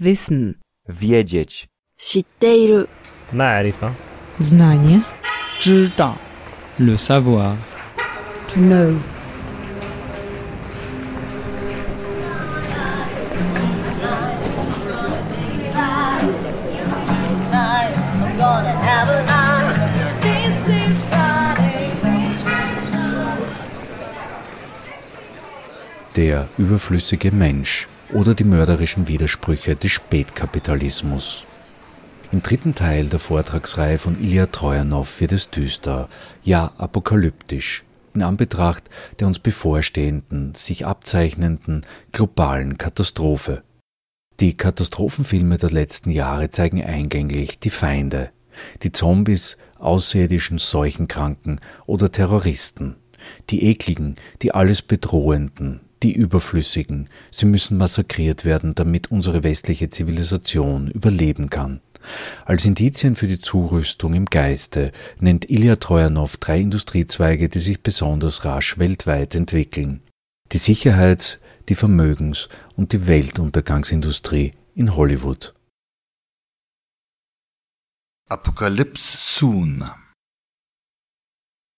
Wissen. Wiedzieć. 知っている معرفة Znanie. 知道 Le savoir. To know. Der überflüssige Mensch oder die mörderischen Widersprüche des Spätkapitalismus. Im dritten Teil der Vortragsreihe von Ilya Trojanow wird es düster, ja apokalyptisch, in Anbetracht der uns bevorstehenden, sich abzeichnenden globalen Katastrophe. Die Katastrophenfilme der letzten Jahre zeigen eingänglich die Feinde, die Zombies, außerirdischen Seuchenkranken oder Terroristen, die ekligen, die alles bedrohenden, die überflüssigen, sie müssen massakriert werden, damit unsere westliche Zivilisation überleben kann. Als Indizien für die Zurüstung im Geiste nennt Ilya Trojanow drei Industriezweige, die sich besonders rasch weltweit entwickeln. Die Sicherheits-, die Vermögens- und die Weltuntergangsindustrie in Hollywood. Apokalypse soon.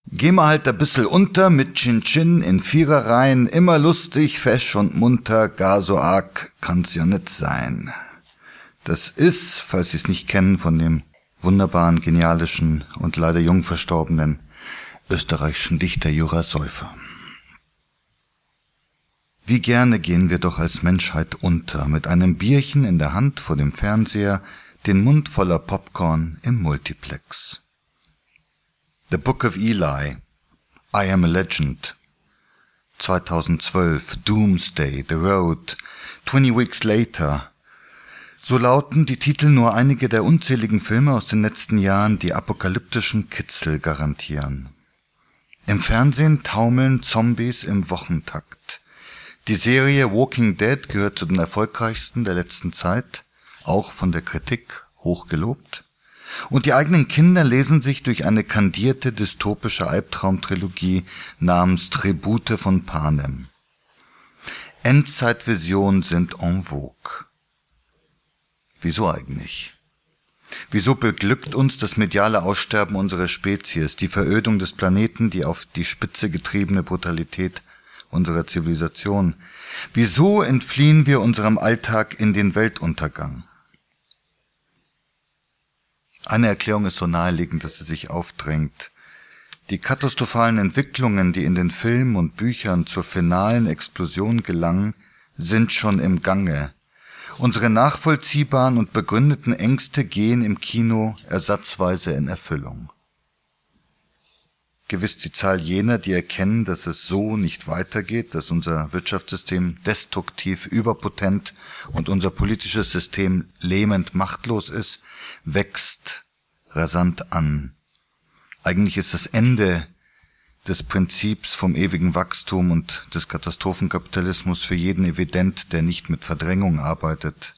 Geh mal halt ein bissel unter mit Chin Chin in Viererreihen, immer lustig, fesch und munter, gar so arg kann's ja nit sein. Das ist, falls Sie's nicht kennen, von dem wunderbaren, genialischen und leider jung verstorbenen österreichischen Dichter Jura Säufer. Wie gerne gehen wir doch als Menschheit unter, mit einem Bierchen in der Hand vor dem Fernseher, den Mund voller Popcorn im Multiplex. The Book of Eli, I Am a Legend, 2012, Doomsday, The Road, 20 Weeks Later. So lauten die Titel nur einige der unzähligen Filme aus den letzten Jahren, die apokalyptischen Kitzel garantieren. Im Fernsehen taumeln Zombies im Wochentakt. Die Serie Walking Dead gehört zu den erfolgreichsten der letzten Zeit, auch von der Kritik hochgelobt. Und die eigenen Kinder lesen sich durch eine kandierte dystopische Albtraumtrilogie namens Tribute von Panem. Endzeitvisionen sind en vogue. Wieso eigentlich? Wieso beglückt uns das mediale Aussterben unserer Spezies, die Verödung des Planeten, die auf die Spitze getriebene Brutalität unserer Zivilisation? Wieso entfliehen wir unserem Alltag in den Weltuntergang? Eine Erklärung ist so naheliegend, dass sie sich aufdrängt. Die katastrophalen Entwicklungen, die in den Filmen und Büchern zur finalen Explosion gelangen, sind schon im Gange. Unsere nachvollziehbaren und begründeten Ängste gehen im Kino ersatzweise in Erfüllung. Gewiss die Zahl jener, die erkennen, dass es so nicht weitergeht, dass unser Wirtschaftssystem destruktiv überpotent und unser politisches System lähmend machtlos ist, wächst rasant an. Eigentlich ist das Ende des Prinzips vom ewigen Wachstum und des Katastrophenkapitalismus für jeden evident, der nicht mit Verdrängung arbeitet.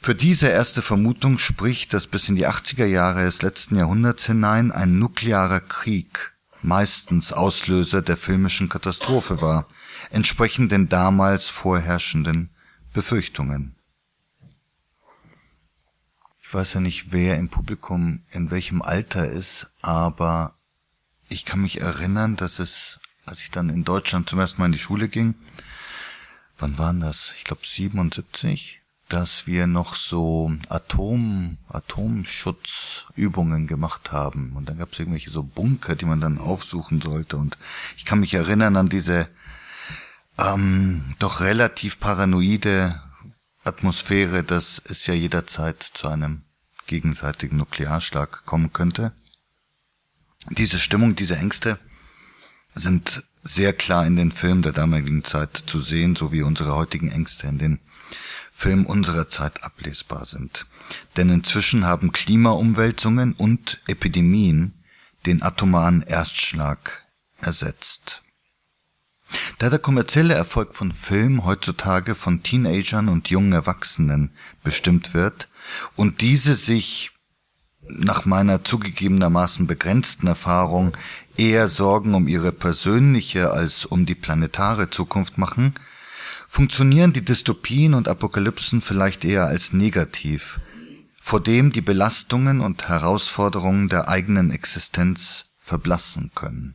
Für diese erste Vermutung spricht, dass bis in die 80er Jahre des letzten Jahrhunderts hinein ein nuklearer Krieg meistens Auslöser der filmischen Katastrophe war, entsprechend den damals vorherrschenden Befürchtungen. Ich weiß ja nicht, wer im Publikum in welchem Alter ist, aber ich kann mich erinnern, dass es, als ich dann in Deutschland zum ersten Mal in die Schule ging, wann waren das? Ich glaube 77, dass wir noch so Atom, Atomschutzübungen gemacht haben. Und dann gab es irgendwelche so Bunker, die man dann aufsuchen sollte. Und ich kann mich erinnern an diese ähm, doch relativ paranoide Atmosphäre, dass es ja jederzeit zu einem gegenseitigen Nuklearschlag kommen könnte. Diese Stimmung, diese Ängste sind sehr klar in den Filmen der damaligen Zeit zu sehen, so wie unsere heutigen Ängste in den Filmen unserer Zeit ablesbar sind. Denn inzwischen haben Klimaumwälzungen und Epidemien den atomaren Erstschlag ersetzt. Da der kommerzielle Erfolg von Film heutzutage von Teenagern und jungen Erwachsenen bestimmt wird und diese sich nach meiner zugegebenermaßen begrenzten Erfahrung eher Sorgen um ihre persönliche als um die planetare Zukunft machen, funktionieren die Dystopien und Apokalypsen vielleicht eher als negativ, vor dem die Belastungen und Herausforderungen der eigenen Existenz verblassen können.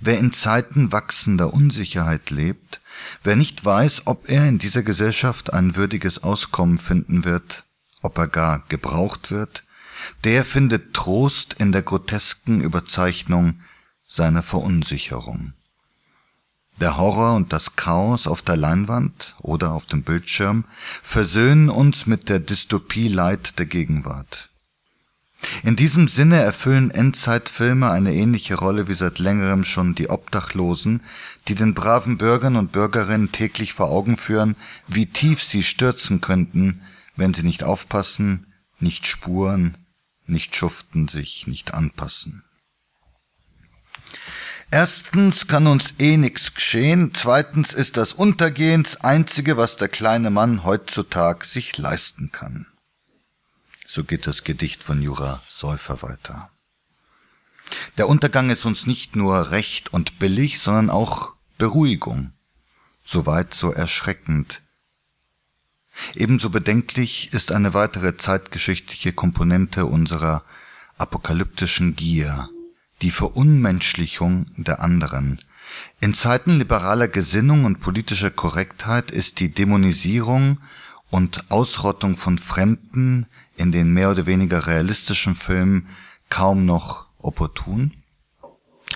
Wer in Zeiten wachsender Unsicherheit lebt, wer nicht weiß, ob er in dieser Gesellschaft ein würdiges Auskommen finden wird, ob er gar gebraucht wird, der findet Trost in der grotesken Überzeichnung seiner Verunsicherung. Der Horror und das Chaos auf der Leinwand oder auf dem Bildschirm versöhnen uns mit der Dystopie Leid der Gegenwart. In diesem Sinne erfüllen Endzeitfilme eine ähnliche Rolle wie seit längerem schon die Obdachlosen, die den braven Bürgern und Bürgerinnen täglich vor Augen führen, wie tief sie stürzen könnten, wenn sie nicht aufpassen, nicht spuren, nicht schuften, sich nicht anpassen. Erstens kann uns eh nix geschehen, zweitens ist das Untergehen das Einzige, was der kleine Mann heutzutage sich leisten kann. So geht das Gedicht von Jura Säufer weiter. Der Untergang ist uns nicht nur recht und billig, sondern auch Beruhigung. Soweit so erschreckend. Ebenso bedenklich ist eine weitere zeitgeschichtliche Komponente unserer apokalyptischen Gier, die Verunmenschlichung der anderen. In Zeiten liberaler Gesinnung und politischer Korrektheit ist die Dämonisierung und Ausrottung von Fremden in den mehr oder weniger realistischen Filmen kaum noch opportun,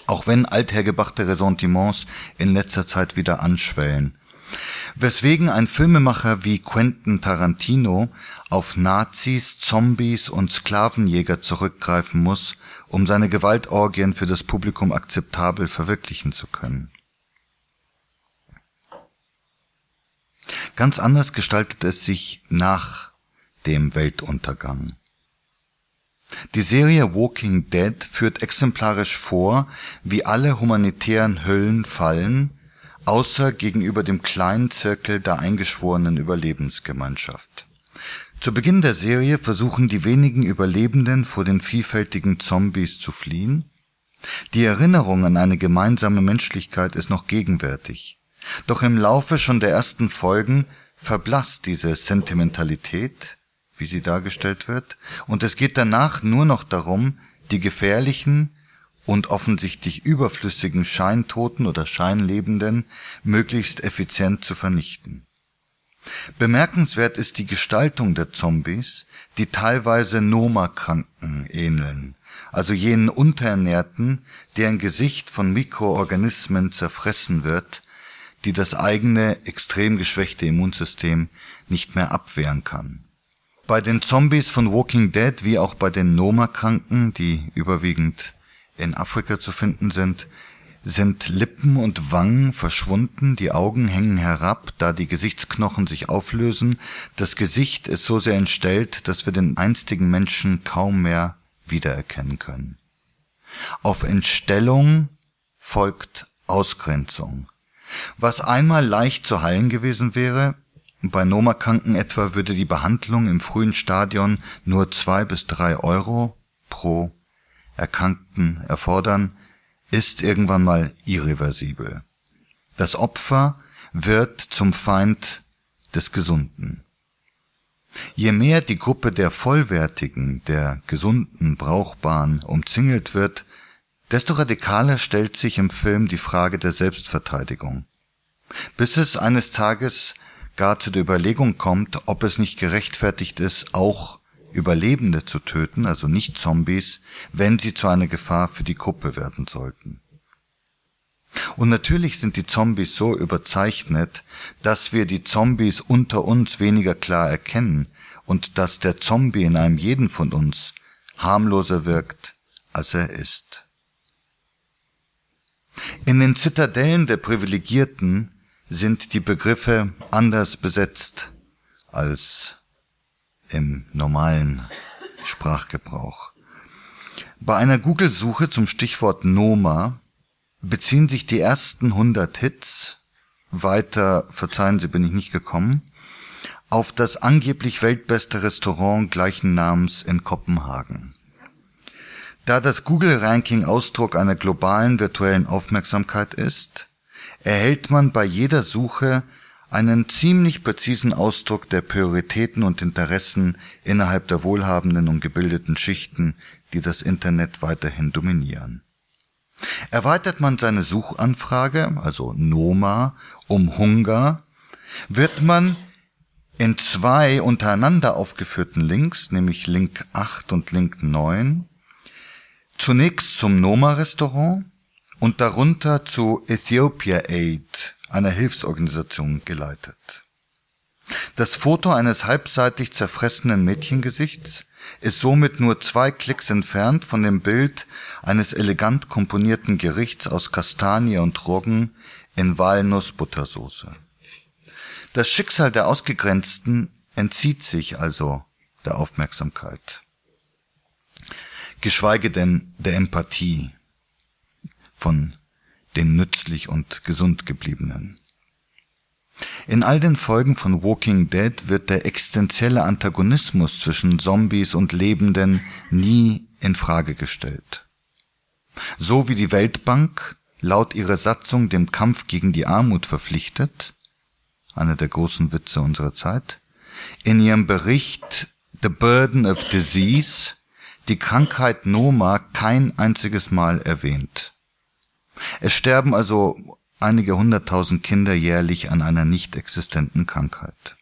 auch wenn althergebrachte Ressentiments in letzter Zeit wieder anschwellen. Weswegen ein Filmemacher wie Quentin Tarantino auf Nazis, Zombies und Sklavenjäger zurückgreifen muss, um seine Gewaltorgien für das Publikum akzeptabel verwirklichen zu können. Ganz anders gestaltet es sich nach dem Weltuntergang. Die Serie Walking Dead führt exemplarisch vor, wie alle humanitären Höllen fallen, außer gegenüber dem kleinen Zirkel der eingeschworenen Überlebensgemeinschaft. Zu Beginn der Serie versuchen die wenigen Überlebenden vor den vielfältigen Zombies zu fliehen. Die Erinnerung an eine gemeinsame Menschlichkeit ist noch gegenwärtig. Doch im Laufe schon der ersten Folgen verblasst diese Sentimentalität, wie sie dargestellt wird, und es geht danach nur noch darum, die gefährlichen und offensichtlich überflüssigen Scheintoten oder Scheinlebenden möglichst effizient zu vernichten. Bemerkenswert ist die Gestaltung der Zombies, die teilweise Noma-Kranken ähneln, also jenen Unterernährten, deren Gesicht von Mikroorganismen zerfressen wird, die das eigene extrem geschwächte Immunsystem nicht mehr abwehren kann. Bei den Zombies von Walking Dead wie auch bei den Noma-Kranken, die überwiegend in Afrika zu finden sind, sind Lippen und Wangen verschwunden, die Augen hängen herab, da die Gesichtsknochen sich auflösen, das Gesicht ist so sehr entstellt, dass wir den einstigen Menschen kaum mehr wiedererkennen können. Auf Entstellung folgt Ausgrenzung. Was einmal leicht zu heilen gewesen wäre, bei Nomakranken etwa würde die Behandlung im frühen Stadion nur zwei bis drei Euro pro Erkrankten erfordern, ist irgendwann mal irreversibel. Das Opfer wird zum Feind des Gesunden. Je mehr die Gruppe der Vollwertigen, der Gesunden, Brauchbaren umzingelt wird, desto radikaler stellt sich im Film die Frage der Selbstverteidigung. Bis es eines Tages gar zu der Überlegung kommt, ob es nicht gerechtfertigt ist, auch Überlebende zu töten, also nicht Zombies, wenn sie zu einer Gefahr für die Gruppe werden sollten. Und natürlich sind die Zombies so überzeichnet, dass wir die Zombies unter uns weniger klar erkennen und dass der Zombie in einem jeden von uns harmloser wirkt, als er ist. In den Zitadellen der Privilegierten sind die Begriffe anders besetzt als im normalen Sprachgebrauch. Bei einer Google-Suche zum Stichwort Noma beziehen sich die ersten 100 Hits, weiter, verzeihen Sie, bin ich nicht gekommen, auf das angeblich weltbeste Restaurant gleichen Namens in Kopenhagen. Da das Google-Ranking Ausdruck einer globalen virtuellen Aufmerksamkeit ist, erhält man bei jeder Suche einen ziemlich präzisen Ausdruck der Prioritäten und Interessen innerhalb der wohlhabenden und gebildeten Schichten, die das Internet weiterhin dominieren. Erweitert man seine Suchanfrage, also Noma, um Hunger, wird man in zwei untereinander aufgeführten Links, nämlich Link 8 und Link 9, zunächst zum Noma-Restaurant und darunter zu Ethiopia Aid, einer Hilfsorganisation, geleitet. Das Foto eines halbseitig zerfressenen Mädchengesichts ist somit nur zwei Klicks entfernt von dem Bild eines elegant komponierten Gerichts aus Kastanie und Roggen in Walnussbuttersoße. Das Schicksal der Ausgegrenzten entzieht sich also der Aufmerksamkeit. Geschweige denn der Empathie von den nützlich und gesund gebliebenen. In all den Folgen von Walking Dead wird der existenzielle Antagonismus zwischen Zombies und Lebenden nie in Frage gestellt. So wie die Weltbank laut ihrer Satzung dem Kampf gegen die Armut verpflichtet, einer der großen Witze unserer Zeit, in ihrem Bericht The Burden of Disease die Krankheit Noma kein einziges Mal erwähnt. Es sterben also einige hunderttausend Kinder jährlich an einer nicht existenten Krankheit.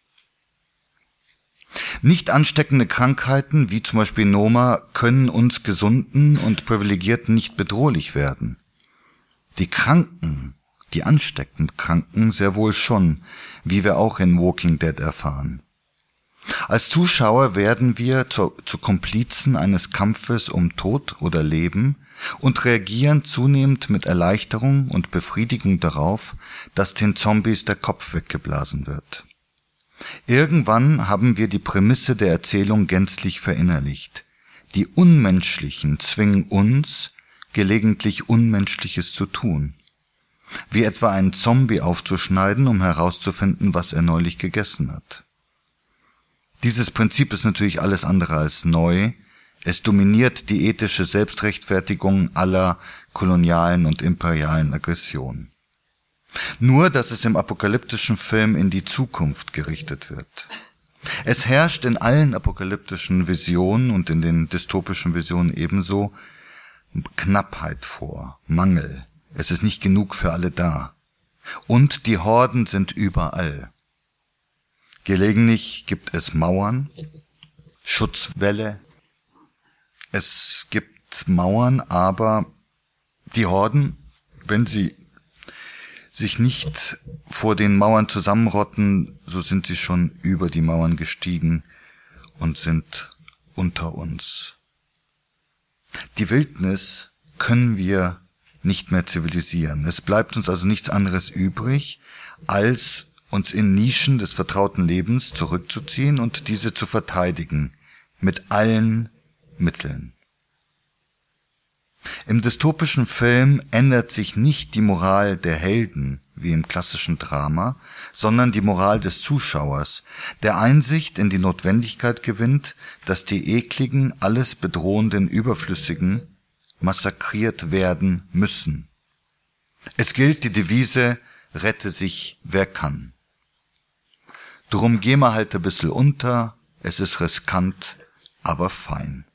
Nicht ansteckende Krankheiten wie zum Beispiel Noma können uns Gesunden und Privilegierten nicht bedrohlich werden. Die Kranken, die ansteckend Kranken sehr wohl schon, wie wir auch in Walking Dead erfahren. Als Zuschauer werden wir zu, zu Komplizen eines Kampfes um Tod oder Leben, und reagieren zunehmend mit Erleichterung und Befriedigung darauf, dass den Zombies der Kopf weggeblasen wird. Irgendwann haben wir die Prämisse der Erzählung gänzlich verinnerlicht. Die Unmenschlichen zwingen uns, gelegentlich Unmenschliches zu tun. Wie etwa einen Zombie aufzuschneiden, um herauszufinden, was er neulich gegessen hat. Dieses Prinzip ist natürlich alles andere als neu, es dominiert die ethische Selbstrechtfertigung aller kolonialen und imperialen Aggressionen. Nur, dass es im apokalyptischen Film in die Zukunft gerichtet wird. Es herrscht in allen apokalyptischen Visionen und in den dystopischen Visionen ebenso Knappheit vor, Mangel. Es ist nicht genug für alle da. Und die Horden sind überall. Gelegentlich gibt es Mauern, Schutzwälle, es gibt Mauern, aber die Horden, wenn sie sich nicht vor den Mauern zusammenrotten, so sind sie schon über die Mauern gestiegen und sind unter uns. Die Wildnis können wir nicht mehr zivilisieren. Es bleibt uns also nichts anderes übrig, als uns in Nischen des vertrauten Lebens zurückzuziehen und diese zu verteidigen, mit allen Mitteln. Im dystopischen Film ändert sich nicht die Moral der Helden wie im klassischen Drama, sondern die Moral des Zuschauers, der Einsicht in die Notwendigkeit gewinnt, dass die ekligen, alles bedrohenden Überflüssigen massakriert werden müssen. Es gilt die Devise, rette sich, wer kann. Drum geh mal halt ein bisschen unter, es ist riskant, aber fein.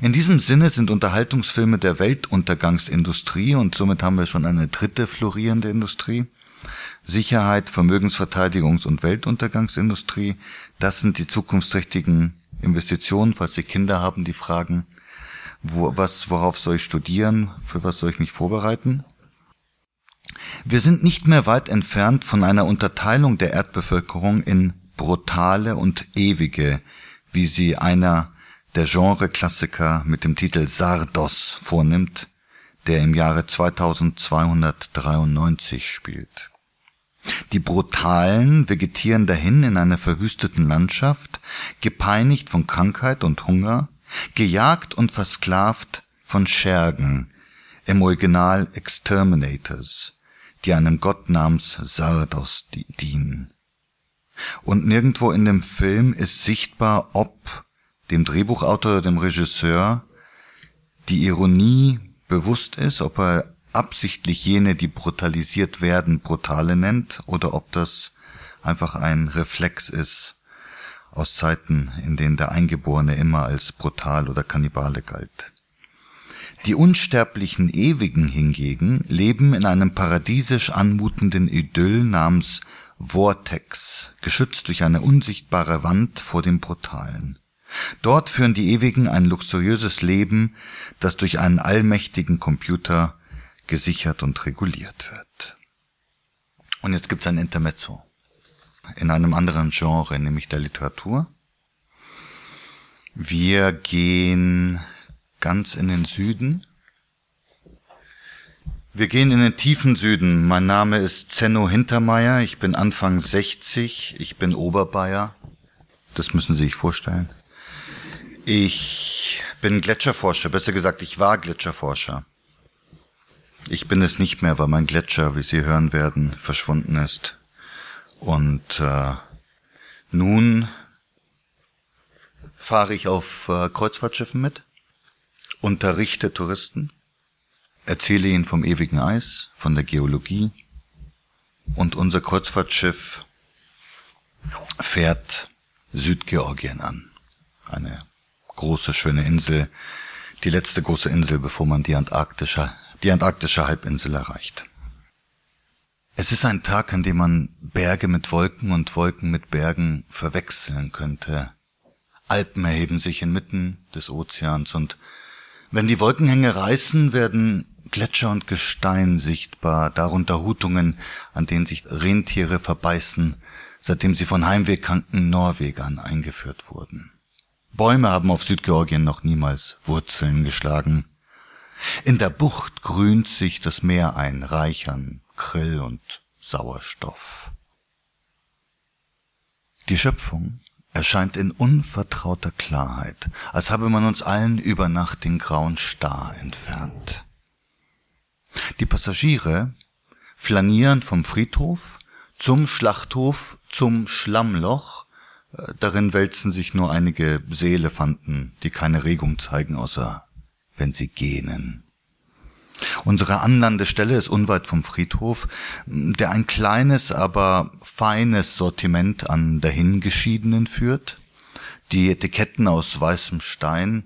In diesem Sinne sind Unterhaltungsfilme der Weltuntergangsindustrie und somit haben wir schon eine dritte florierende Industrie. Sicherheit, Vermögensverteidigungs- und Weltuntergangsindustrie, das sind die zukunftsträchtigen Investitionen, falls Sie Kinder haben, die fragen, wo, was, worauf soll ich studieren, für was soll ich mich vorbereiten? Wir sind nicht mehr weit entfernt von einer Unterteilung der Erdbevölkerung in brutale und ewige, wie sie einer der Genre-Klassiker mit dem Titel Sardos vornimmt, der im Jahre 2293 spielt. Die Brutalen vegetieren dahin in einer verwüsteten Landschaft, gepeinigt von Krankheit und Hunger, gejagt und versklavt von Schergen, im Original Exterminators, die einem Gott namens Sardos dienen. Und nirgendwo in dem Film ist sichtbar, ob dem Drehbuchautor dem Regisseur die Ironie bewusst ist, ob er absichtlich jene, die brutalisiert werden, Brutale nennt, oder ob das einfach ein Reflex ist aus Zeiten, in denen der Eingeborene immer als brutal oder Kannibale galt. Die unsterblichen Ewigen hingegen leben in einem paradiesisch anmutenden Idyll namens Vortex, geschützt durch eine unsichtbare Wand vor dem Brutalen. Dort führen die Ewigen ein luxuriöses Leben, das durch einen allmächtigen Computer gesichert und reguliert wird. Und jetzt gibt's ein Intermezzo in einem anderen Genre, nämlich der Literatur. Wir gehen ganz in den Süden. Wir gehen in den tiefen Süden. Mein Name ist Zenno Hintermeier. Ich bin Anfang 60. Ich bin Oberbayer. Das müssen Sie sich vorstellen. Ich bin Gletscherforscher. Besser gesagt, ich war Gletscherforscher. Ich bin es nicht mehr, weil mein Gletscher, wie Sie hören werden, verschwunden ist. Und äh, nun fahre ich auf äh, Kreuzfahrtschiffen mit, unterrichte Touristen, erzähle ihnen vom ewigen Eis, von der Geologie und unser Kreuzfahrtschiff fährt Südgeorgien an. Eine große, schöne Insel, die letzte große Insel, bevor man die antarktische, die antarktische Halbinsel erreicht. Es ist ein Tag, an dem man Berge mit Wolken und Wolken mit Bergen verwechseln könnte. Alpen erheben sich inmitten des Ozeans und wenn die Wolkenhänge reißen, werden Gletscher und Gestein sichtbar, darunter Hutungen, an denen sich Rentiere verbeißen, seitdem sie von heimwehkranken Norwegern eingeführt wurden. Bäume haben auf Südgeorgien noch niemals Wurzeln geschlagen. In der Bucht grünt sich das Meer ein, reich an Krill und Sauerstoff. Die Schöpfung erscheint in unvertrauter Klarheit, als habe man uns allen über Nacht den grauen Star entfernt. Die Passagiere flanieren vom Friedhof zum Schlachthof zum Schlammloch, darin wälzen sich nur einige Seelefanten, die keine Regung zeigen, außer wenn sie gähnen. Unsere Anlandestelle ist unweit vom Friedhof, der ein kleines, aber feines Sortiment an dahingeschiedenen führt. Die Etiketten aus weißem Stein.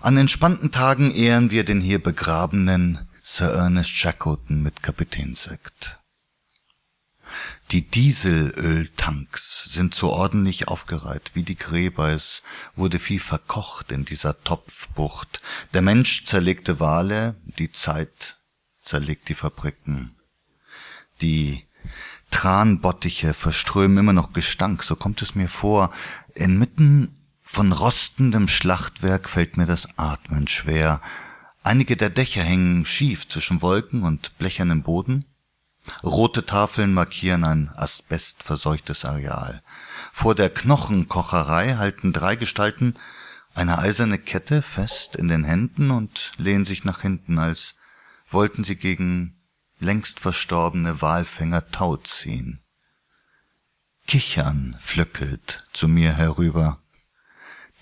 An entspannten Tagen ehren wir den hier begrabenen Sir Ernest Shackleton mit Kapitänssekt. Die Dieselöltanks sind so ordentlich aufgereiht wie die Gräber. Es wurde viel verkocht in dieser Topfbucht. Der Mensch zerlegte Wale, die Zeit zerlegt die Fabriken. Die Tranbottiche verströmen immer noch Gestank, so kommt es mir vor. Inmitten von rostendem Schlachtwerk fällt mir das Atmen schwer. Einige der Dächer hängen schief zwischen Wolken und blechernem Boden. Rote Tafeln markieren ein asbestverseuchtes Areal. Vor der Knochenkocherei halten drei Gestalten eine eiserne Kette fest in den Händen und lehnen sich nach hinten, als wollten sie gegen längst verstorbene Walfänger Tau ziehen. Kichern flöckelt zu mir herüber.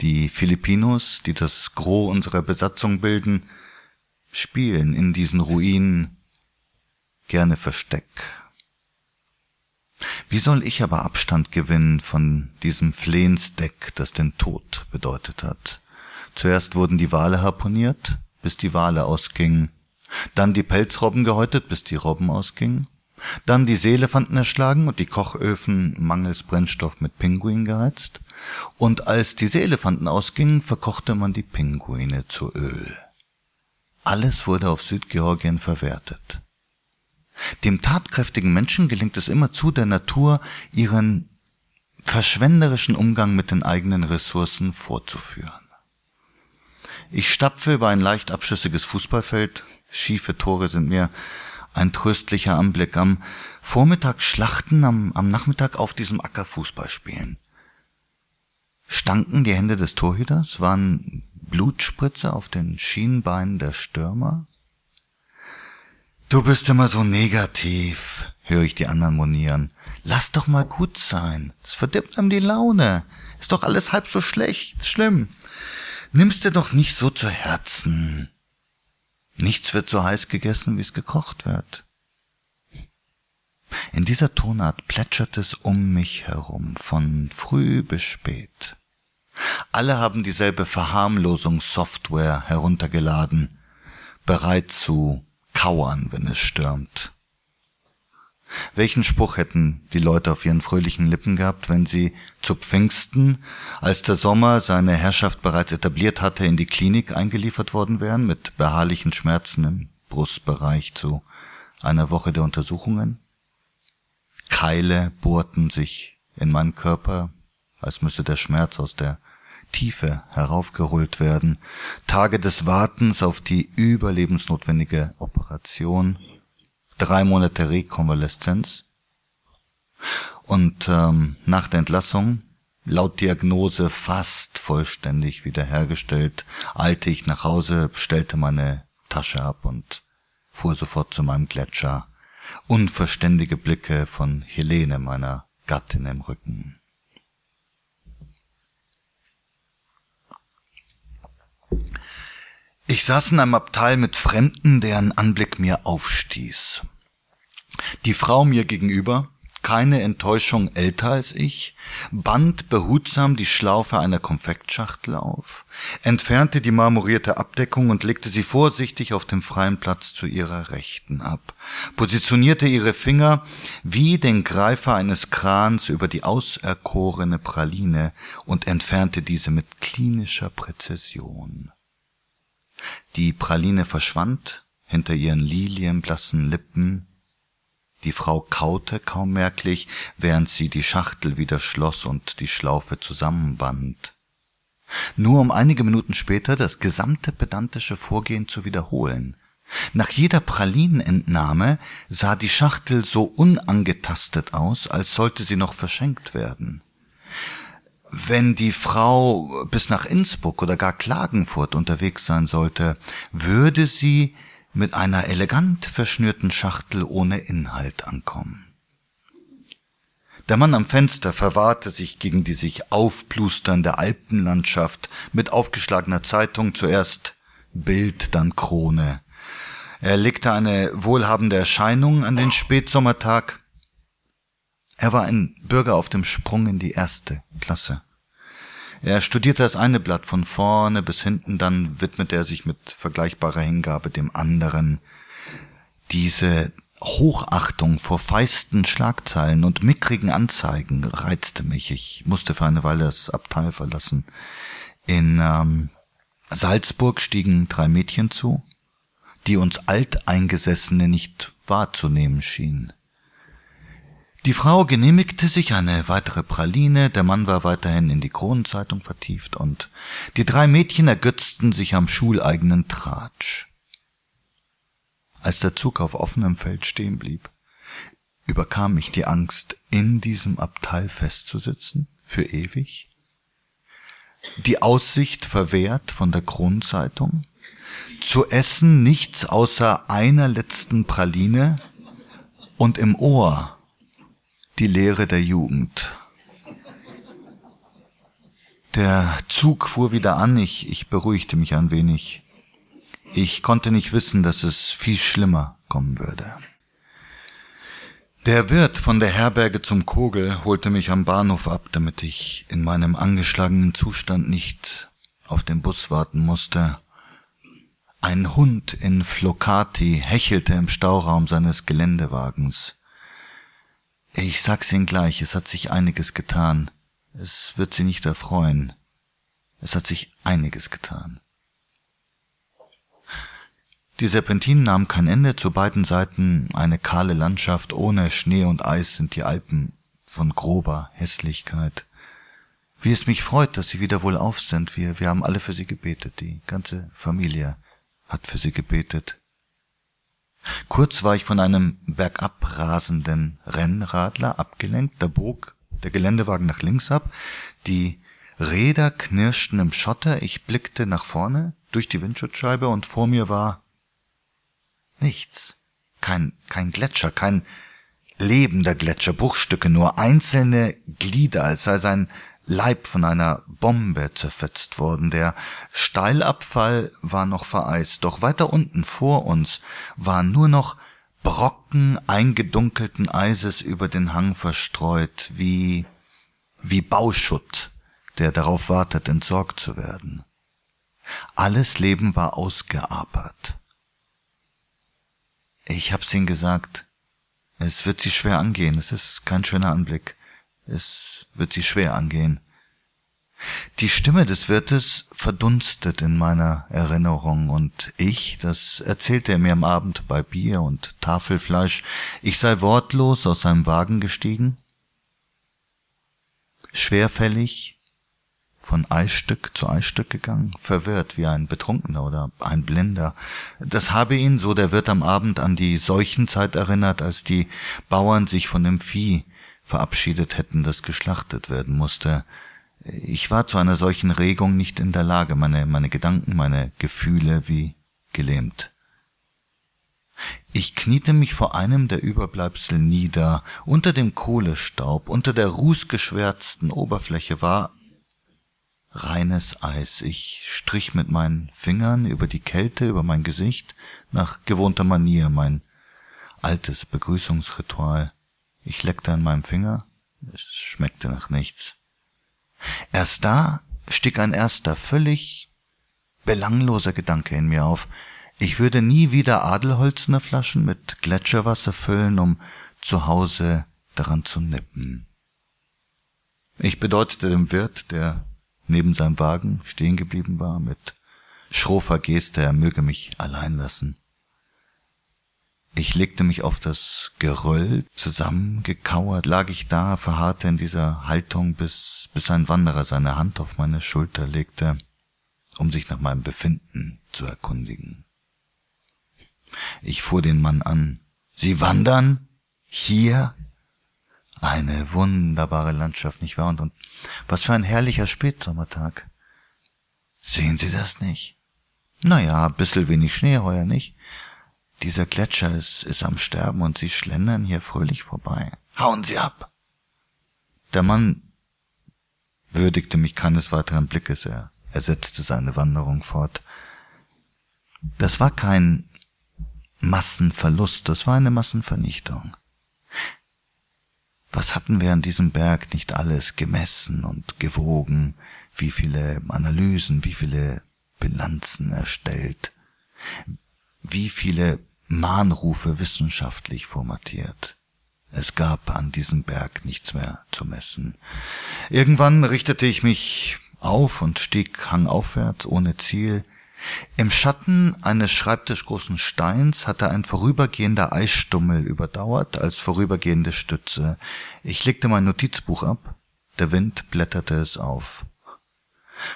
Die Filipinos, die das Gros unserer Besatzung bilden, spielen in diesen Ruinen gerne Versteck. Wie soll ich aber Abstand gewinnen von diesem Flehensdeck, das den Tod bedeutet hat? Zuerst wurden die Wale harponiert, bis die Wale ausgingen, dann die Pelzrobben gehäutet, bis die Robben ausgingen, dann die Seelefanten erschlagen und die Kochöfen mangels Brennstoff mit Pinguin geheizt, und als die Seelefanten ausgingen, verkochte man die Pinguine zu Öl. Alles wurde auf Südgeorgien verwertet. Dem tatkräftigen Menschen gelingt es immerzu, der Natur ihren verschwenderischen Umgang mit den eigenen Ressourcen vorzuführen. Ich stapfe über ein leicht abschüssiges Fußballfeld, schiefe Tore sind mir ein tröstlicher Anblick. Am Vormittag schlachten, am, am Nachmittag auf diesem Acker Fußball spielen. Stanken die Hände des Torhüters? Waren Blutspritze auf den Schienbeinen der Stürmer? Du bist immer so negativ, höre ich die anderen monieren. Lass doch mal gut sein. Das verdirbt einem die Laune. Ist doch alles halb so schlecht, schlimm. Nimm's dir doch nicht so zu Herzen. Nichts wird so heiß gegessen, wie es gekocht wird. In dieser Tonart plätschert es um mich herum, von früh bis spät. Alle haben dieselbe Verharmlosungssoftware heruntergeladen, bereit zu kauern, wenn es stürmt. Welchen Spruch hätten die Leute auf ihren fröhlichen Lippen gehabt, wenn sie zu Pfingsten, als der Sommer seine Herrschaft bereits etabliert hatte, in die Klinik eingeliefert worden wären, mit beharrlichen Schmerzen im Brustbereich zu einer Woche der Untersuchungen? Keile bohrten sich in meinen Körper, als müsse der Schmerz aus der Tiefe heraufgeholt werden. Tage des Wartens auf die überlebensnotwendige Operation drei Monate Rekonvaleszenz. Und ähm, nach der Entlassung, laut Diagnose fast vollständig wiederhergestellt, eilte ich nach Hause, stellte meine Tasche ab und fuhr sofort zu meinem Gletscher. Unverständige Blicke von Helene, meiner Gattin, im Rücken. Ich saß in einem Abteil mit Fremden, deren Anblick mir aufstieß. Die Frau mir gegenüber, keine Enttäuschung älter als ich, band behutsam die Schlaufe einer Konfektschachtel auf, entfernte die marmorierte Abdeckung und legte sie vorsichtig auf dem freien Platz zu ihrer Rechten ab, positionierte ihre Finger wie den Greifer eines Krans über die auserkorene Praline und entfernte diese mit klinischer Präzision. Die Praline verschwand hinter ihren lilienblassen Lippen, die Frau kaute kaum merklich, während sie die Schachtel wieder schloss und die Schlaufe zusammenband. Nur um einige Minuten später das gesamte pedantische Vorgehen zu wiederholen. Nach jeder Pralinenentnahme sah die Schachtel so unangetastet aus, als sollte sie noch verschenkt werden. Wenn die Frau bis nach Innsbruck oder gar Klagenfurt unterwegs sein sollte, würde sie mit einer elegant verschnürten Schachtel ohne Inhalt ankommen. Der Mann am Fenster verwahrte sich gegen die sich aufplusternde Alpenlandschaft mit aufgeschlagener Zeitung zuerst Bild, dann Krone. Er legte eine wohlhabende Erscheinung an den Spätsommertag, er war ein Bürger auf dem Sprung in die erste Klasse. Er studierte das eine Blatt von vorne bis hinten, dann widmete er sich mit vergleichbarer Hingabe dem anderen. Diese Hochachtung vor feisten Schlagzeilen und mickrigen Anzeigen reizte mich. Ich musste für eine Weile das Abteil verlassen. In ähm, Salzburg stiegen drei Mädchen zu, die uns Alteingesessene nicht wahrzunehmen schienen. Die Frau genehmigte sich eine weitere Praline, der Mann war weiterhin in die Kronenzeitung vertieft und die drei Mädchen ergötzten sich am schuleigenen Tratsch. Als der Zug auf offenem Feld stehen blieb, überkam mich die Angst, in diesem Abteil festzusitzen, für ewig. Die Aussicht verwehrt von der Kronenzeitung, zu essen nichts außer einer letzten Praline und im Ohr die Lehre der Jugend. Der Zug fuhr wieder an, ich, ich beruhigte mich ein wenig. Ich konnte nicht wissen, dass es viel schlimmer kommen würde. Der Wirt von der Herberge zum Kogel holte mich am Bahnhof ab, damit ich in meinem angeschlagenen Zustand nicht auf den Bus warten musste. Ein Hund in Flocati hechelte im Stauraum seines Geländewagens. Ich sag's Ihnen gleich, es hat sich einiges getan. Es wird Sie nicht erfreuen. Es hat sich einiges getan. Die Serpentinen nahmen kein Ende, zu beiden Seiten eine kahle Landschaft, ohne Schnee und Eis sind die Alpen von grober Hässlichkeit. Wie es mich freut, dass Sie wieder wohl auf sind. Wir, wir haben alle für Sie gebetet. Die ganze Familie hat für Sie gebetet. Kurz war ich von einem bergab rasenden Rennradler abgelenkt, da bog der Geländewagen nach links ab, die Räder knirschten im Schotter, ich blickte nach vorne durch die Windschutzscheibe und vor mir war nichts. Kein, kein Gletscher, kein lebender Gletscher, Bruchstücke, nur einzelne Glieder, als sei sein Leib von einer Bombe zerfetzt worden. Der Steilabfall war noch vereist, doch weiter unten vor uns waren nur noch Brocken eingedunkelten Eises über den Hang verstreut, wie, wie Bauschutt, der darauf wartet, entsorgt zu werden. Alles Leben war ausgeapert. Ich hab's ihnen gesagt, es wird sie schwer angehen, es ist kein schöner Anblick. Es wird sie schwer angehen. Die Stimme des Wirtes verdunstet in meiner Erinnerung und ich, das erzählte er mir am Abend bei Bier und Tafelfleisch, ich sei wortlos aus seinem Wagen gestiegen, schwerfällig von Eisstück zu Eisstück gegangen, verwirrt wie ein Betrunkener oder ein Blinder. Das habe ihn, so der Wirt am Abend, an die Seuchenzeit erinnert, als die Bauern sich von dem Vieh verabschiedet hätten, das geschlachtet werden musste. Ich war zu einer solchen Regung nicht in der Lage, meine, meine Gedanken, meine Gefühle wie gelähmt. Ich kniete mich vor einem der Überbleibsel nieder. Unter dem Kohlestaub, unter der rußgeschwärzten Oberfläche war reines Eis. Ich strich mit meinen Fingern über die Kälte, über mein Gesicht, nach gewohnter Manier, mein altes Begrüßungsritual. Ich leckte an meinem Finger, es schmeckte nach nichts. Erst da stieg ein erster, völlig belangloser Gedanke in mir auf. Ich würde nie wieder adelholzene Flaschen mit Gletscherwasser füllen, um zu Hause daran zu nippen. Ich bedeutete dem Wirt, der neben seinem Wagen stehen geblieben war, mit schroffer Geste, er möge mich allein lassen. Ich legte mich auf das Geröll, zusammengekauert lag ich da, verharrte in dieser Haltung, bis, bis ein Wanderer seine Hand auf meine Schulter legte, um sich nach meinem Befinden zu erkundigen. Ich fuhr den Mann an. Sie wandern? Hier? Eine wunderbare Landschaft, nicht wahr? Und, und was für ein herrlicher Spätsommertag. Sehen Sie das nicht? Na ja, bissel wenig Schnee heuer nicht. Dieser Gletscher ist, ist am Sterben und Sie schlendern hier fröhlich vorbei. Hauen Sie ab! Der Mann würdigte mich keines weiteren Blickes, er, er setzte seine Wanderung fort. Das war kein Massenverlust, das war eine Massenvernichtung. Was hatten wir an diesem Berg nicht alles gemessen und gewogen, wie viele Analysen, wie viele Bilanzen erstellt, wie viele Mahnrufe wissenschaftlich formatiert. Es gab an diesem Berg nichts mehr zu messen. Irgendwann richtete ich mich auf und stieg hangaufwärts ohne Ziel. Im Schatten eines schreibtischgroßen Steins hatte ein vorübergehender Eisstummel überdauert als vorübergehende Stütze. Ich legte mein Notizbuch ab, der Wind blätterte es auf.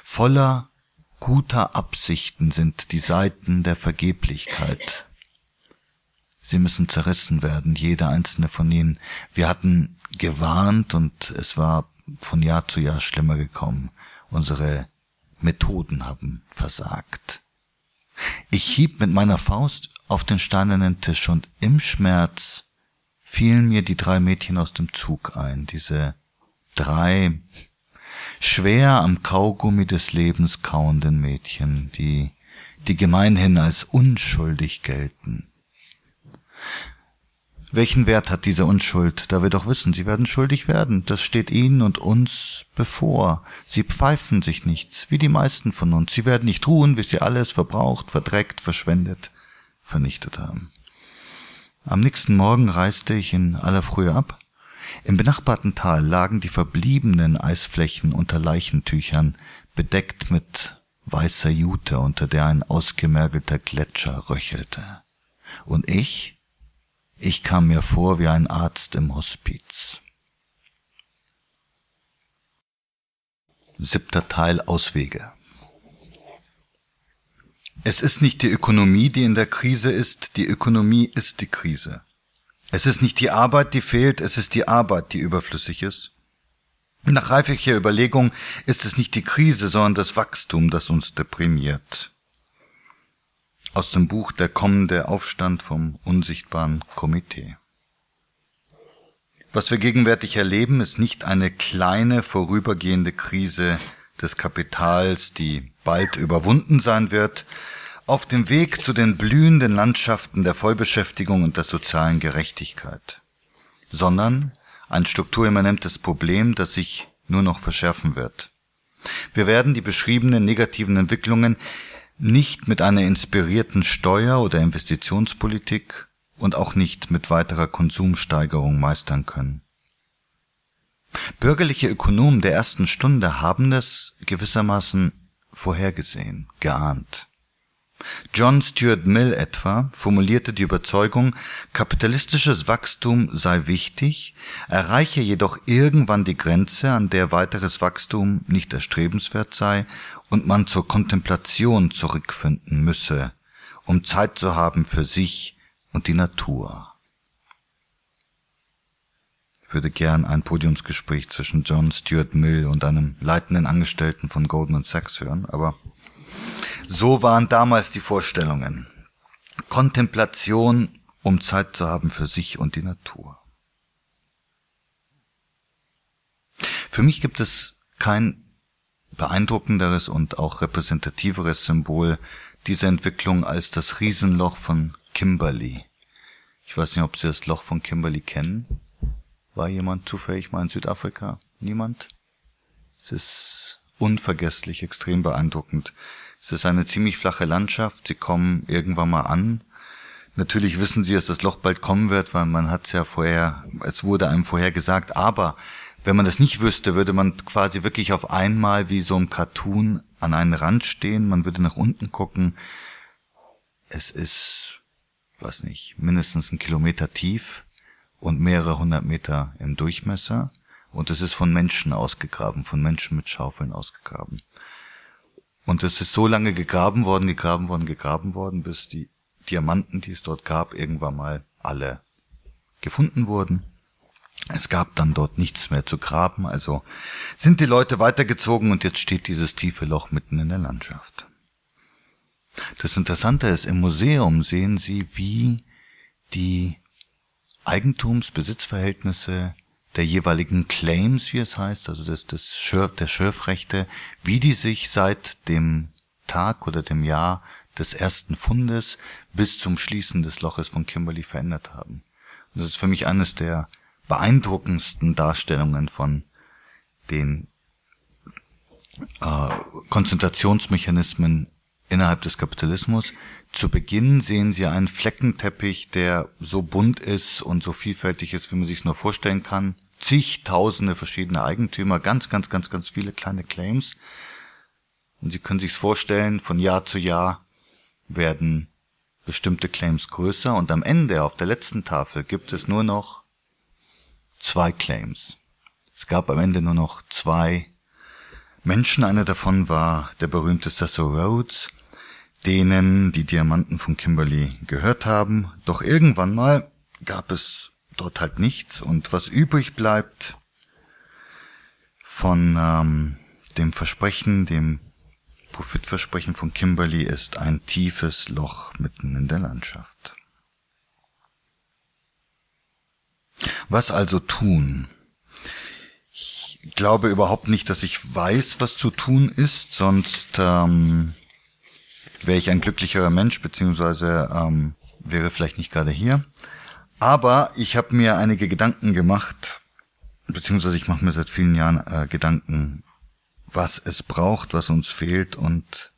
Voller guter Absichten sind die Seiten der Vergeblichkeit. Sie müssen zerrissen werden, jeder einzelne von ihnen. Wir hatten gewarnt und es war von Jahr zu Jahr schlimmer gekommen. Unsere Methoden haben versagt. Ich hieb mit meiner Faust auf den steinernen Tisch und im Schmerz fielen mir die drei Mädchen aus dem Zug ein, diese drei schwer am Kaugummi des Lebens kauenden Mädchen, die, die gemeinhin als unschuldig gelten. Welchen Wert hat diese Unschuld, da wir doch wissen, sie werden schuldig werden. Das steht ihnen und uns bevor. Sie pfeifen sich nichts, wie die meisten von uns. Sie werden nicht ruhen, bis sie alles verbraucht, verdreckt, verschwendet, vernichtet haben. Am nächsten Morgen reiste ich in aller Frühe ab. Im benachbarten Tal lagen die verbliebenen Eisflächen unter Leichentüchern, bedeckt mit weißer Jute, unter der ein ausgemergelter Gletscher röchelte. Und ich ich kam mir vor wie ein Arzt im Hospiz. Siebter Teil Auswege. Es ist nicht die Ökonomie, die in der Krise ist, die Ökonomie ist die Krise. Es ist nicht die Arbeit, die fehlt, es ist die Arbeit, die überflüssig ist. Nach reiflicher Überlegung ist es nicht die Krise, sondern das Wachstum, das uns deprimiert aus dem Buch Der kommende Aufstand vom unsichtbaren Komitee. Was wir gegenwärtig erleben, ist nicht eine kleine vorübergehende Krise des Kapitals, die bald überwunden sein wird, auf dem Weg zu den blühenden Landschaften der Vollbeschäftigung und der sozialen Gerechtigkeit, sondern ein strukturimmanentes Problem, das sich nur noch verschärfen wird. Wir werden die beschriebenen negativen Entwicklungen nicht mit einer inspirierten Steuer- oder Investitionspolitik und auch nicht mit weiterer Konsumsteigerung meistern können. Bürgerliche Ökonomen der ersten Stunde haben das gewissermaßen vorhergesehen, geahnt. John Stuart Mill etwa formulierte die Überzeugung, kapitalistisches Wachstum sei wichtig, erreiche jedoch irgendwann die Grenze, an der weiteres Wachstum nicht erstrebenswert sei und man zur Kontemplation zurückfinden müsse, um Zeit zu haben für sich und die Natur. Ich würde gern ein Podiumsgespräch zwischen John Stuart Mill und einem leitenden Angestellten von Goldman Sachs hören, aber so waren damals die Vorstellungen. Kontemplation, um Zeit zu haben für sich und die Natur. Für mich gibt es kein beeindruckenderes und auch repräsentativeres Symbol dieser Entwicklung als das Riesenloch von Kimberley. Ich weiß nicht, ob Sie das Loch von Kimberley kennen. War jemand zufällig mal in Südafrika? Niemand? Es ist unvergesslich, extrem beeindruckend. Es ist eine ziemlich flache Landschaft. Sie kommen irgendwann mal an. Natürlich wissen sie, dass das Loch bald kommen wird, weil man hat es ja vorher, es wurde einem vorher gesagt. Aber wenn man das nicht wüsste, würde man quasi wirklich auf einmal wie so ein Cartoon an einen Rand stehen. Man würde nach unten gucken. Es ist, weiß nicht, mindestens ein Kilometer tief und mehrere hundert Meter im Durchmesser. Und es ist von Menschen ausgegraben, von Menschen mit Schaufeln ausgegraben. Und es ist so lange gegraben worden, gegraben worden, gegraben worden, bis die Diamanten, die es dort gab, irgendwann mal alle gefunden wurden. Es gab dann dort nichts mehr zu graben, also sind die Leute weitergezogen und jetzt steht dieses tiefe Loch mitten in der Landschaft. Das Interessante ist, im Museum sehen Sie, wie die Eigentumsbesitzverhältnisse der jeweiligen Claims, wie es heißt, also des, des Schürf, der Schürfrechte, wie die sich seit dem Tag oder dem Jahr des ersten Fundes bis zum Schließen des Loches von Kimberley verändert haben. Und das ist für mich eines der beeindruckendsten Darstellungen von den äh, Konzentrationsmechanismen innerhalb des Kapitalismus. Zu Beginn sehen Sie einen Fleckenteppich, der so bunt ist und so vielfältig ist, wie man sich es nur vorstellen kann. Zigtausende verschiedene Eigentümer, ganz, ganz, ganz, ganz viele kleine Claims. Und Sie können sich vorstellen, von Jahr zu Jahr werden bestimmte Claims größer und am Ende, auf der letzten Tafel, gibt es nur noch zwei Claims. Es gab am Ende nur noch zwei Menschen. Einer davon war der berühmte Cecil Rhodes, denen die Diamanten von Kimberly gehört haben. Doch irgendwann mal gab es dort halt nichts und was übrig bleibt von ähm, dem Versprechen, dem Profitversprechen von Kimberly ist ein tiefes Loch mitten in der Landschaft. Was also tun? Ich glaube überhaupt nicht, dass ich weiß, was zu tun ist, sonst ähm, wäre ich ein glücklicherer Mensch, beziehungsweise ähm, wäre vielleicht nicht gerade hier. Aber ich habe mir einige Gedanken gemacht, beziehungsweise ich mache mir seit vielen Jahren äh, Gedanken, was es braucht, was uns fehlt und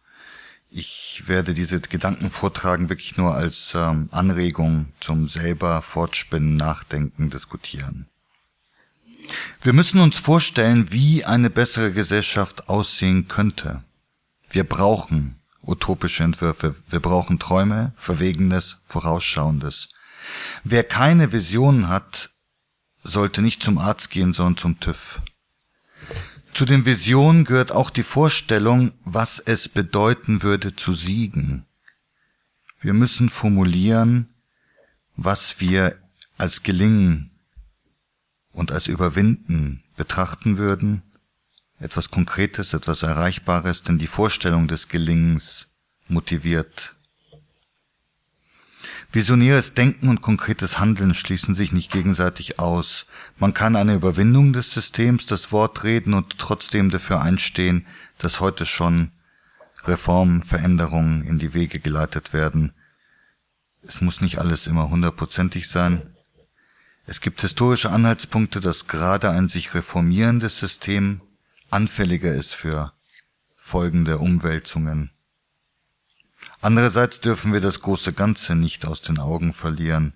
ich werde diese Gedanken vortragen wirklich nur als ähm, Anregung zum selber Fortspinnen, Nachdenken, Diskutieren. Wir müssen uns vorstellen, wie eine bessere Gesellschaft aussehen könnte. Wir brauchen utopische Entwürfe. Wir brauchen Träume, Verwegenes, Vorausschauendes. Wer keine Visionen hat, sollte nicht zum Arzt gehen, sondern zum TÜV. Zu den Visionen gehört auch die Vorstellung, was es bedeuten würde zu siegen. Wir müssen formulieren, was wir als Gelingen und als Überwinden betrachten würden etwas Konkretes, etwas Erreichbares, denn die Vorstellung des Gelingens motiviert. Visionäres Denken und konkretes Handeln schließen sich nicht gegenseitig aus. Man kann eine Überwindung des Systems, das Wort reden und trotzdem dafür einstehen, dass heute schon Reformen, Veränderungen in die Wege geleitet werden. Es muss nicht alles immer hundertprozentig sein. Es gibt historische Anhaltspunkte, dass gerade ein sich reformierendes System anfälliger ist für folgende Umwälzungen. Andererseits dürfen wir das große Ganze nicht aus den Augen verlieren.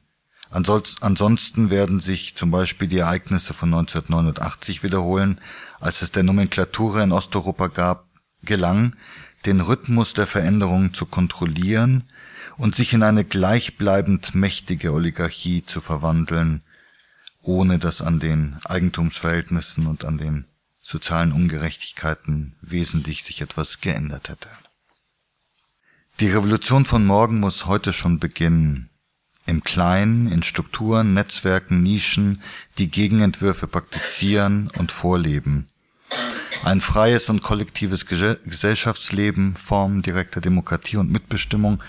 Ansonsten werden sich zum Beispiel die Ereignisse von 1989 wiederholen, als es der Nomenklatura in Osteuropa gab, gelang, den Rhythmus der Veränderungen zu kontrollieren und sich in eine gleichbleibend mächtige Oligarchie zu verwandeln, ohne dass an den Eigentumsverhältnissen und an den sozialen Ungerechtigkeiten wesentlich sich etwas geändert hätte. Die Revolution von morgen muss heute schon beginnen. Im Kleinen, in Strukturen, Netzwerken, Nischen, die Gegenentwürfe praktizieren und vorleben. Ein freies und kollektives Gesellschaftsleben, Formen direkter Demokratie und Mitbestimmung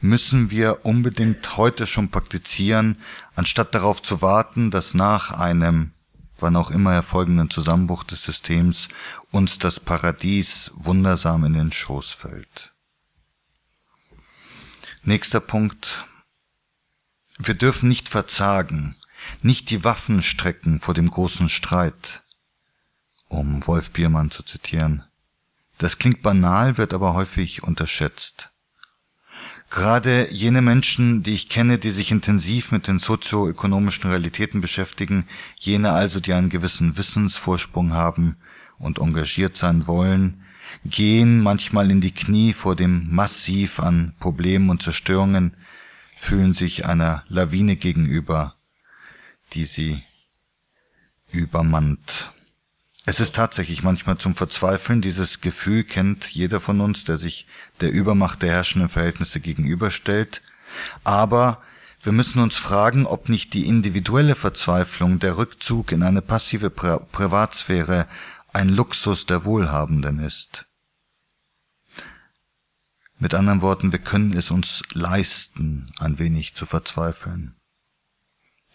müssen wir unbedingt heute schon praktizieren, anstatt darauf zu warten, dass nach einem, wann auch immer erfolgenden Zusammenbruch des Systems uns das Paradies wundersam in den Schoß fällt. Nächster Punkt. Wir dürfen nicht verzagen, nicht die Waffen strecken vor dem großen Streit, um Wolf Biermann zu zitieren. Das klingt banal, wird aber häufig unterschätzt. Gerade jene Menschen, die ich kenne, die sich intensiv mit den sozioökonomischen Realitäten beschäftigen, jene also, die einen gewissen Wissensvorsprung haben und engagiert sein wollen, gehen manchmal in die Knie vor dem Massiv an Problemen und Zerstörungen, fühlen sich einer Lawine gegenüber, die sie übermannt. Es ist tatsächlich manchmal zum Verzweifeln. Dieses Gefühl kennt jeder von uns, der sich der Übermacht der herrschenden Verhältnisse gegenüberstellt. Aber wir müssen uns fragen, ob nicht die individuelle Verzweiflung, der Rückzug in eine passive Pri Privatsphäre ein Luxus der Wohlhabenden ist. Mit anderen Worten, wir können es uns leisten, ein wenig zu verzweifeln.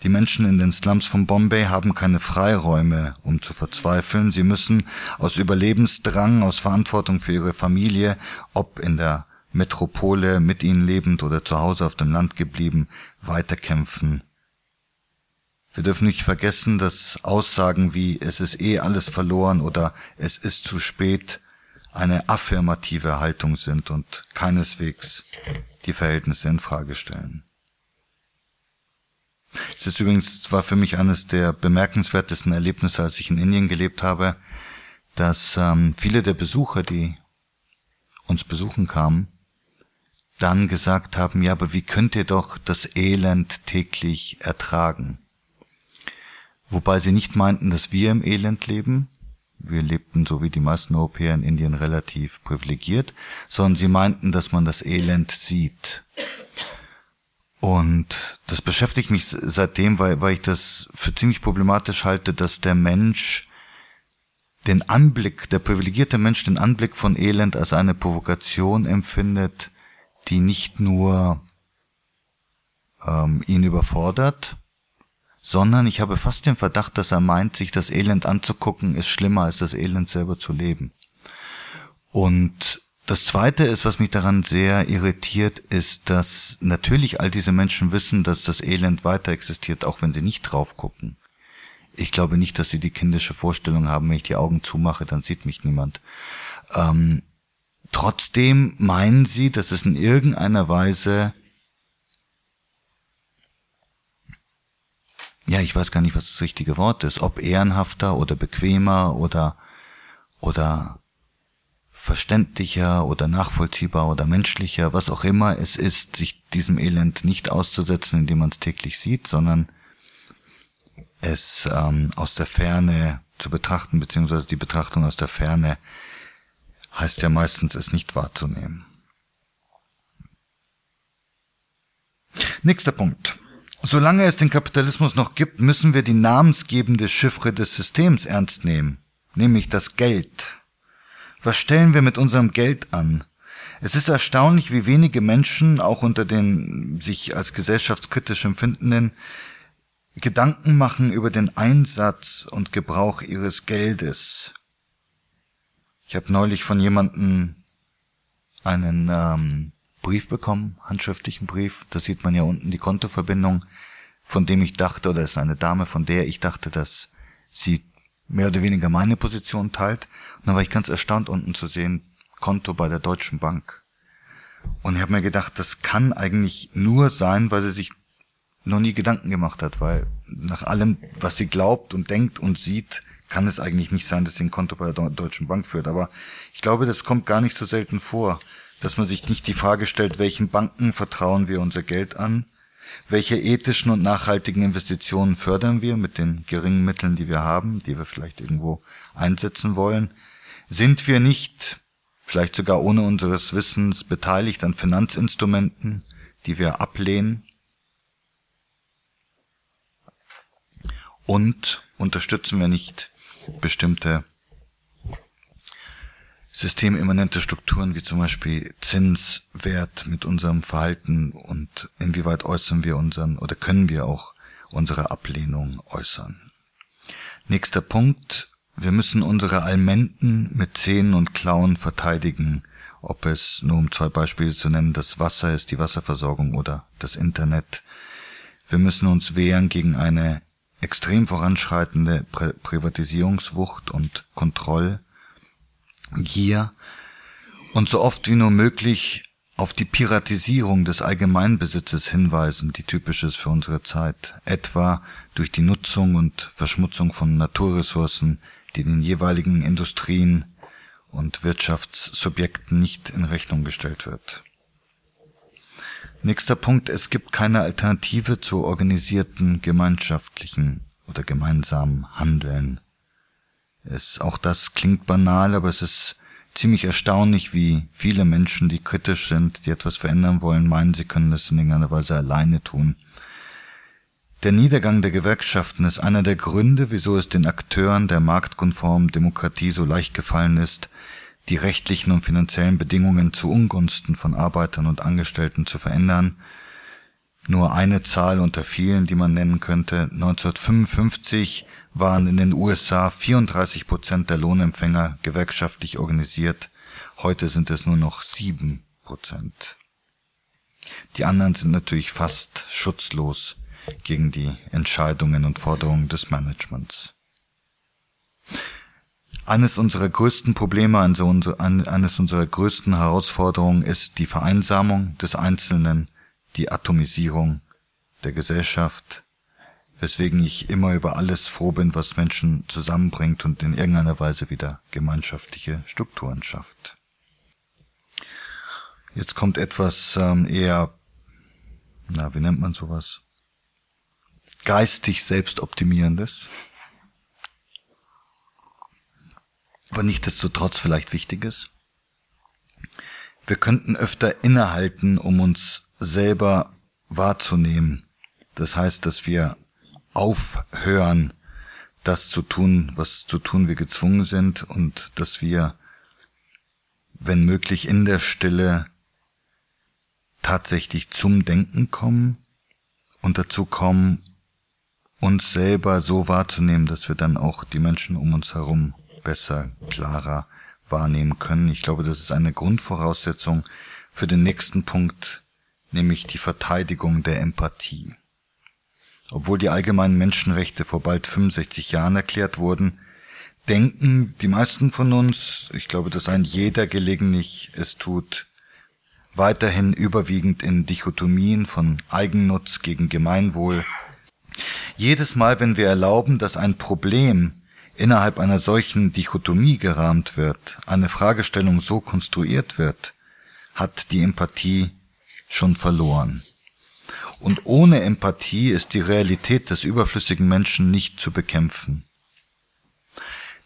Die Menschen in den Slums von Bombay haben keine Freiräume, um zu verzweifeln. Sie müssen aus Überlebensdrang, aus Verantwortung für ihre Familie, ob in der Metropole mit ihnen lebend oder zu Hause auf dem Land geblieben, weiterkämpfen wir dürfen nicht vergessen, dass Aussagen wie es ist eh alles verloren oder es ist zu spät eine affirmative Haltung sind und keineswegs die Verhältnisse in Frage stellen. Es ist übrigens war für mich eines der bemerkenswertesten Erlebnisse, als ich in Indien gelebt habe, dass ähm, viele der Besucher, die uns besuchen kamen, dann gesagt haben, ja, aber wie könnt ihr doch das Elend täglich ertragen? Wobei sie nicht meinten, dass wir im Elend leben. Wir lebten so wie die meisten Europäer in Indien relativ privilegiert, sondern sie meinten, dass man das Elend sieht. Und das beschäftigt mich seitdem, weil, weil ich das für ziemlich problematisch halte, dass der Mensch den Anblick, der privilegierte Mensch den Anblick von Elend als eine Provokation empfindet, die nicht nur ähm, ihn überfordert, sondern ich habe fast den Verdacht, dass er meint, sich das Elend anzugucken, ist schlimmer als das Elend selber zu leben. Und das Zweite ist, was mich daran sehr irritiert, ist, dass natürlich all diese Menschen wissen, dass das Elend weiter existiert, auch wenn sie nicht drauf gucken. Ich glaube nicht, dass sie die kindische Vorstellung haben, wenn ich die Augen zumache, dann sieht mich niemand. Ähm, trotzdem meinen sie, dass es in irgendeiner Weise ja, ich weiß gar nicht, was das richtige Wort ist, ob ehrenhafter oder bequemer oder, oder verständlicher oder nachvollziehbar oder menschlicher, was auch immer es ist, sich diesem Elend nicht auszusetzen, indem man es täglich sieht, sondern es ähm, aus der Ferne zu betrachten, beziehungsweise die Betrachtung aus der Ferne heißt ja meistens, es nicht wahrzunehmen. Nächster Punkt. Solange es den Kapitalismus noch gibt, müssen wir die namensgebende Chiffre des Systems ernst nehmen, nämlich das Geld. Was stellen wir mit unserem Geld an? Es ist erstaunlich, wie wenige Menschen, auch unter den sich als gesellschaftskritisch empfindenden, Gedanken machen über den Einsatz und Gebrauch ihres Geldes. Ich habe neulich von jemandem einen ähm, Brief bekommen, handschriftlichen Brief. Da sieht man ja unten die Kontoverbindung, von dem ich dachte, oder es ist eine Dame, von der ich dachte, dass sie mehr oder weniger meine Position teilt. Und dann war ich ganz erstaunt unten zu sehen, Konto bei der Deutschen Bank. Und ich habe mir gedacht, das kann eigentlich nur sein, weil sie sich noch nie Gedanken gemacht hat, weil nach allem, was sie glaubt und denkt und sieht, kann es eigentlich nicht sein, dass sie ein Konto bei der Deutschen Bank führt. Aber ich glaube, das kommt gar nicht so selten vor, dass man sich nicht die Frage stellt, welchen Banken vertrauen wir unser Geld an, welche ethischen und nachhaltigen Investitionen fördern wir mit den geringen Mitteln, die wir haben, die wir vielleicht irgendwo einsetzen wollen, sind wir nicht vielleicht sogar ohne unseres Wissens beteiligt an Finanzinstrumenten, die wir ablehnen, und unterstützen wir nicht bestimmte systemimmanente Strukturen wie zum Beispiel Zinswert mit unserem Verhalten und inwieweit äußern wir unseren oder können wir auch unsere Ablehnung äußern. Nächster Punkt. Wir müssen unsere Almenten mit Zähnen und Klauen verteidigen, ob es nur um zwei Beispiele zu nennen, das Wasser ist, die Wasserversorgung oder das Internet. Wir müssen uns wehren gegen eine extrem voranschreitende Pri Privatisierungswucht und Kontrollgier und so oft wie nur möglich auf die Piratisierung des Allgemeinbesitzes hinweisen, die typisch ist für unsere Zeit, etwa durch die Nutzung und Verschmutzung von Naturressourcen, die den jeweiligen Industrien und Wirtschaftssubjekten nicht in Rechnung gestellt wird. Nächster Punkt, es gibt keine Alternative zu organisierten gemeinschaftlichen oder gemeinsamen Handeln. Es, auch das klingt banal, aber es ist ziemlich erstaunlich, wie viele Menschen, die kritisch sind, die etwas verändern wollen, meinen, sie können das in irgendeiner Weise alleine tun. Der Niedergang der Gewerkschaften ist einer der Gründe, wieso es den Akteuren der marktkonformen Demokratie so leicht gefallen ist, die rechtlichen und finanziellen Bedingungen zu Ungunsten von Arbeitern und Angestellten zu verändern. Nur eine Zahl unter vielen, die man nennen könnte. 1955 waren in den USA 34 Prozent der Lohnempfänger gewerkschaftlich organisiert. Heute sind es nur noch sieben Prozent. Die anderen sind natürlich fast schutzlos gegen die Entscheidungen und Forderungen des Managements. Eines unserer größten Probleme, also eines unserer größten Herausforderungen ist die Vereinsamung des Einzelnen, die Atomisierung der Gesellschaft, weswegen ich immer über alles froh bin, was Menschen zusammenbringt und in irgendeiner Weise wieder gemeinschaftliche Strukturen schafft. Jetzt kommt etwas ähm, eher, na, wie nennt man sowas? Geistig selbstoptimierendes aber nichtsdestotrotz vielleicht wichtig ist. Wir könnten öfter innehalten, um uns selber wahrzunehmen. Das heißt, dass wir aufhören, das zu tun, was zu tun wir gezwungen sind und dass wir, wenn möglich, in der Stille tatsächlich zum Denken kommen und dazu kommen, uns selber so wahrzunehmen, dass wir dann auch die Menschen um uns herum besser, klarer wahrnehmen können. Ich glaube, das ist eine Grundvoraussetzung für den nächsten Punkt, nämlich die Verteidigung der Empathie. Obwohl die allgemeinen Menschenrechte vor bald 65 Jahren erklärt wurden, denken die meisten von uns, ich glaube, dass ein jeder gelegentlich es tut, weiterhin überwiegend in Dichotomien von Eigennutz gegen Gemeinwohl. Jedes Mal, wenn wir erlauben, dass ein Problem innerhalb einer solchen Dichotomie gerahmt wird, eine Fragestellung so konstruiert wird, hat die Empathie schon verloren. Und ohne Empathie ist die Realität des überflüssigen Menschen nicht zu bekämpfen.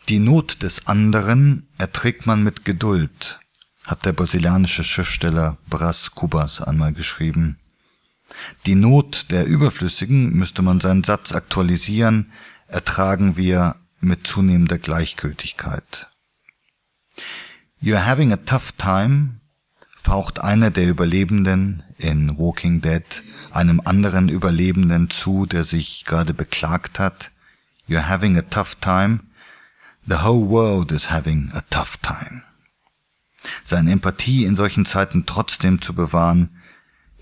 Die Not des anderen erträgt man mit Geduld, hat der brasilianische Schriftsteller Bras Cubas einmal geschrieben. Die Not der Überflüssigen, müsste man seinen Satz aktualisieren, ertragen wir mit zunehmender Gleichgültigkeit. You're having a tough time. faucht einer der Überlebenden in Walking Dead einem anderen Überlebenden zu, der sich gerade beklagt hat, You're having a tough time. The whole world is having a tough time. Seine Empathie in solchen Zeiten trotzdem zu bewahren,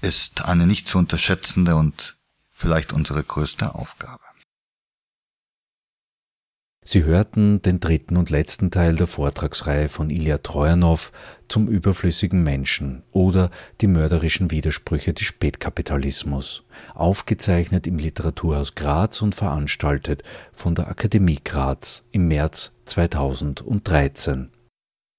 ist eine nicht zu unterschätzende und vielleicht unsere größte Aufgabe. Sie hörten den dritten und letzten Teil der Vortragsreihe von Ilya Trojanow zum überflüssigen Menschen oder die mörderischen Widersprüche des Spätkapitalismus, aufgezeichnet im Literaturhaus Graz und veranstaltet von der Akademie Graz im März 2013.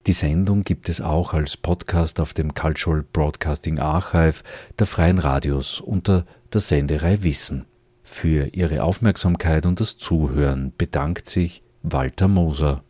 Die Sendung gibt es auch als Podcast auf dem Cultural Broadcasting Archive der Freien Radios unter der Senderei Wissen. Für Ihre Aufmerksamkeit und das Zuhören bedankt sich Walter Moser.